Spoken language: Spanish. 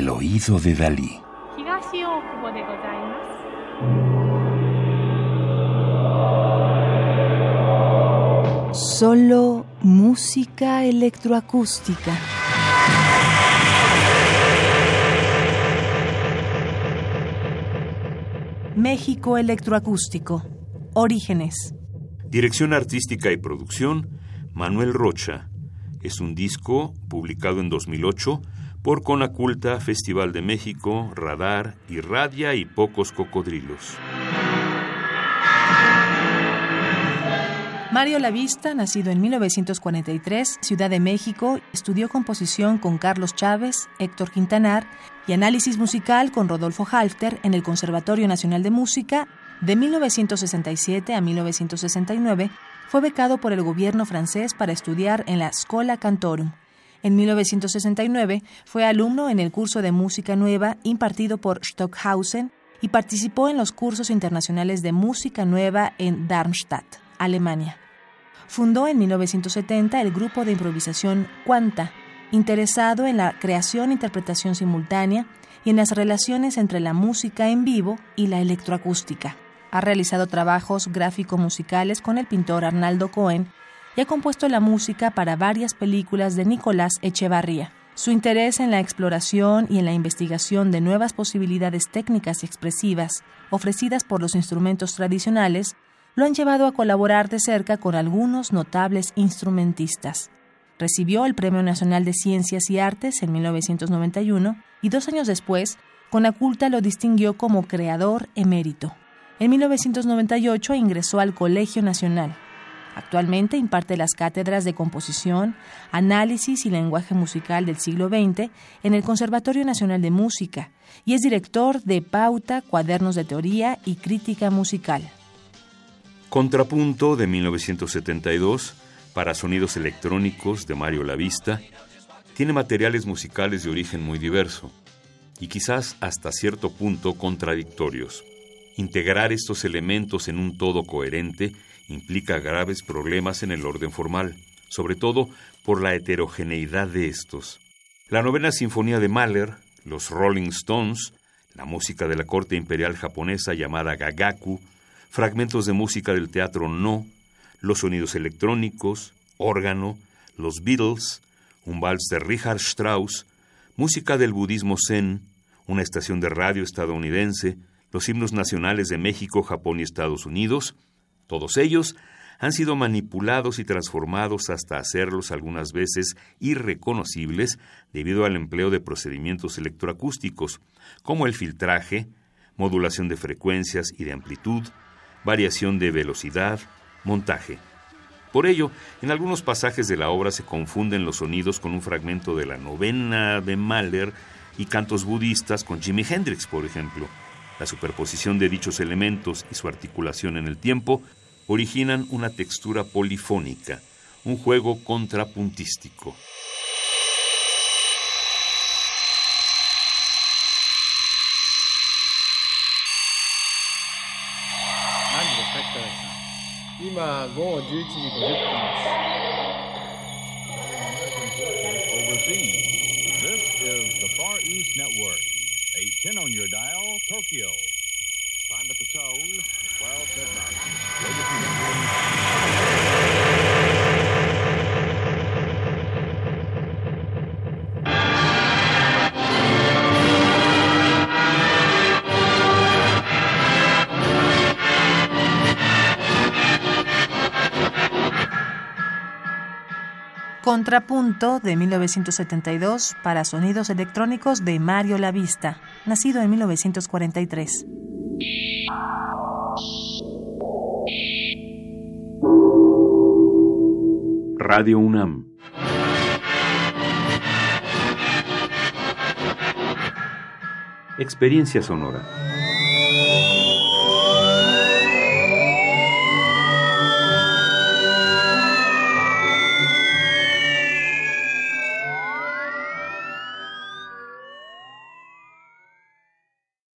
el oído de Dalí. Solo música electroacústica. México Electroacústico. Orígenes. Dirección artística y producción, Manuel Rocha. Es un disco publicado en 2008 por Conaculta, Festival de México, Radar, Irradia y Pocos Cocodrilos. Mario Lavista, nacido en 1943, Ciudad de México, estudió composición con Carlos Chávez, Héctor Quintanar y análisis musical con Rodolfo Halfter en el Conservatorio Nacional de Música. De 1967 a 1969, fue becado por el gobierno francés para estudiar en la Scola Cantorum. En 1969 fue alumno en el curso de música nueva impartido por Stockhausen y participó en los cursos internacionales de música nueva en Darmstadt. Alemania. Fundó en 1970 el grupo de improvisación Quanta, interesado en la creación e interpretación simultánea y en las relaciones entre la música en vivo y la electroacústica. Ha realizado trabajos gráfico-musicales con el pintor Arnaldo Cohen y ha compuesto la música para varias películas de Nicolás Echevarría. Su interés en la exploración y en la investigación de nuevas posibilidades técnicas y expresivas ofrecidas por los instrumentos tradicionales lo han llevado a colaborar de cerca con algunos notables instrumentistas. Recibió el Premio Nacional de Ciencias y Artes en 1991 y dos años después, Conaculta lo distinguió como creador emérito. En 1998 ingresó al Colegio Nacional. Actualmente imparte las cátedras de composición, análisis y lenguaje musical del siglo XX en el Conservatorio Nacional de Música y es director de Pauta, Cuadernos de Teoría y Crítica Musical. Contrapunto de 1972 para sonidos electrónicos de Mario Lavista tiene materiales musicales de origen muy diverso y quizás hasta cierto punto contradictorios. Integrar estos elementos en un todo coherente implica graves problemas en el orden formal, sobre todo por la heterogeneidad de estos. La novena sinfonía de Mahler, los Rolling Stones, la música de la corte imperial japonesa llamada Gagaku, fragmentos de música del teatro No, los sonidos electrónicos, órgano, los Beatles, un vals de Richard Strauss, música del budismo zen, una estación de radio estadounidense, los himnos nacionales de México, Japón y Estados Unidos, todos ellos han sido manipulados y transformados hasta hacerlos algunas veces irreconocibles debido al empleo de procedimientos electroacústicos, como el filtraje, modulación de frecuencias y de amplitud, variación de velocidad, montaje. Por ello, en algunos pasajes de la obra se confunden los sonidos con un fragmento de la novena de Mahler y cantos budistas con Jimi Hendrix, por ejemplo. La superposición de dichos elementos y su articulación en el tiempo originan una textura polifónica, un juego contrapuntístico. This is the Far East Network. 810 on your dial, Tokyo. Time at the tone, 12 midnight. Contrapunto de 1972 para sonidos electrónicos de Mario Lavista, nacido en 1943. Radio UNAM. Experiencia sonora.